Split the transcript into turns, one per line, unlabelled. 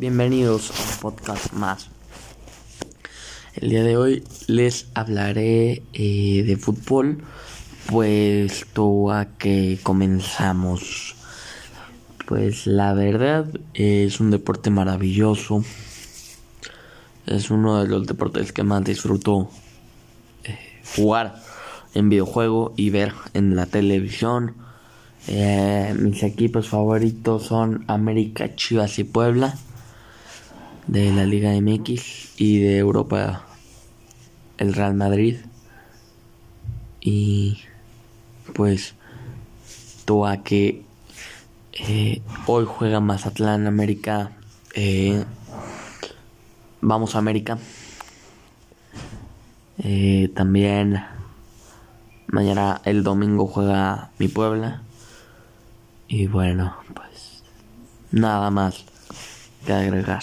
bienvenidos a un podcast más. El día de hoy les hablaré eh, de fútbol, puesto a que comenzamos. Pues la verdad es un deporte maravilloso. Es uno de los deportes que más disfruto eh, jugar en videojuego y ver en la televisión eh, mis equipos favoritos son América, Chivas y Puebla de la Liga MX y de Europa el Real Madrid. Y pues a que eh, hoy juega Mazatlán América. Eh, vamos a América. también mañana el domingo juega mi Puebla. Y bueno, pues nada más que agregar.